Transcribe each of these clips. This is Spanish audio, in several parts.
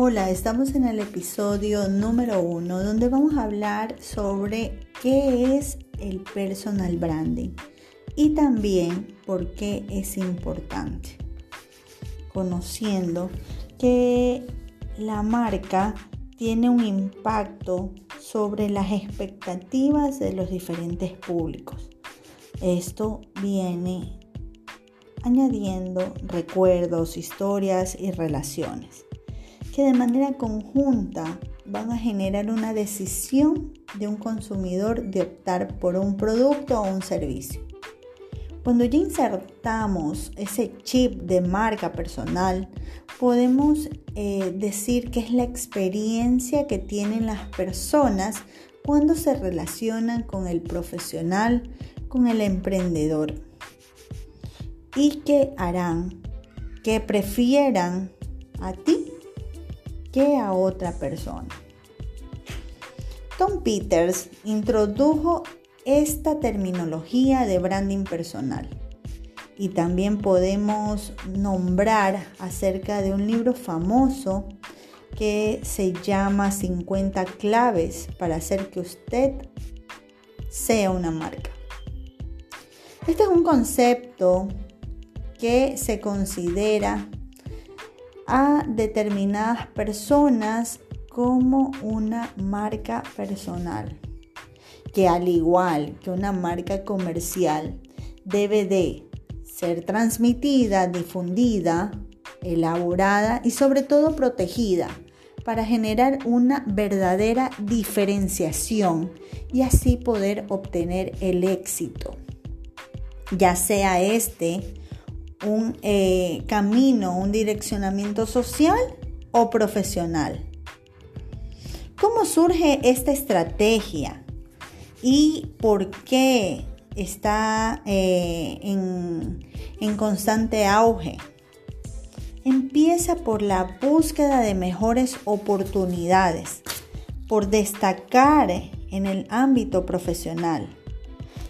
Hola, estamos en el episodio número uno donde vamos a hablar sobre qué es el personal branding y también por qué es importante. Conociendo que la marca tiene un impacto sobre las expectativas de los diferentes públicos. Esto viene añadiendo recuerdos, historias y relaciones que de manera conjunta van a generar una decisión de un consumidor de optar por un producto o un servicio. Cuando ya insertamos ese chip de marca personal, podemos eh, decir que es la experiencia que tienen las personas cuando se relacionan con el profesional, con el emprendedor. Y que harán que prefieran a ti a otra persona. Tom Peters introdujo esta terminología de branding personal y también podemos nombrar acerca de un libro famoso que se llama 50 claves para hacer que usted sea una marca. Este es un concepto que se considera a determinadas personas como una marca personal, que al igual que una marca comercial debe de ser transmitida, difundida, elaborada y sobre todo protegida para generar una verdadera diferenciación y así poder obtener el éxito, ya sea este un eh, camino, un direccionamiento social o profesional. ¿Cómo surge esta estrategia y por qué está eh, en, en constante auge? Empieza por la búsqueda de mejores oportunidades, por destacar en el ámbito profesional.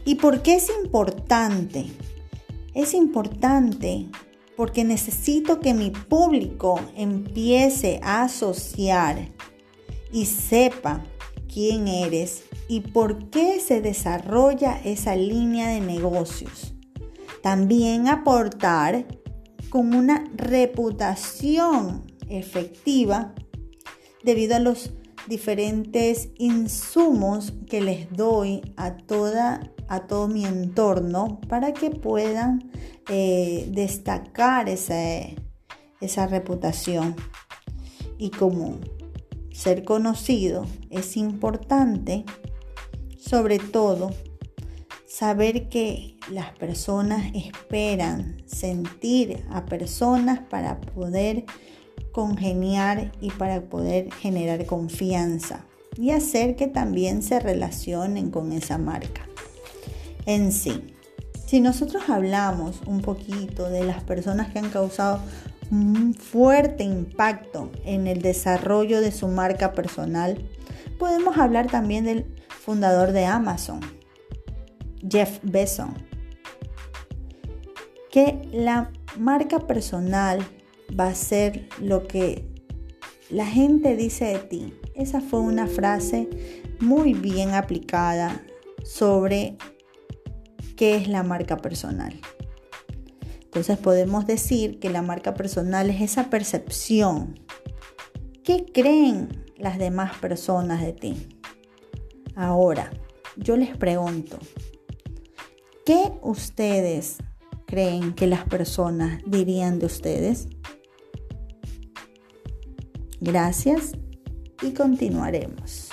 ¿Y por qué es importante? Es importante porque necesito que mi público empiece a asociar y sepa quién eres y por qué se desarrolla esa línea de negocios. También aportar con una reputación efectiva debido a los diferentes insumos que les doy a toda a todo mi entorno para que puedan eh, destacar esa reputación. Y como ser conocido es importante, sobre todo saber que las personas esperan sentir a personas para poder congeniar y para poder generar confianza y hacer que también se relacionen con esa marca en sí. Si nosotros hablamos un poquito de las personas que han causado un fuerte impacto en el desarrollo de su marca personal, podemos hablar también del fundador de Amazon, Jeff Bezos, que la marca personal va a ser lo que la gente dice de ti. Esa fue una frase muy bien aplicada sobre qué es la marca personal. Entonces podemos decir que la marca personal es esa percepción. ¿Qué creen las demás personas de ti? Ahora, yo les pregunto, ¿qué ustedes creen que las personas dirían de ustedes? Gracias y continuaremos.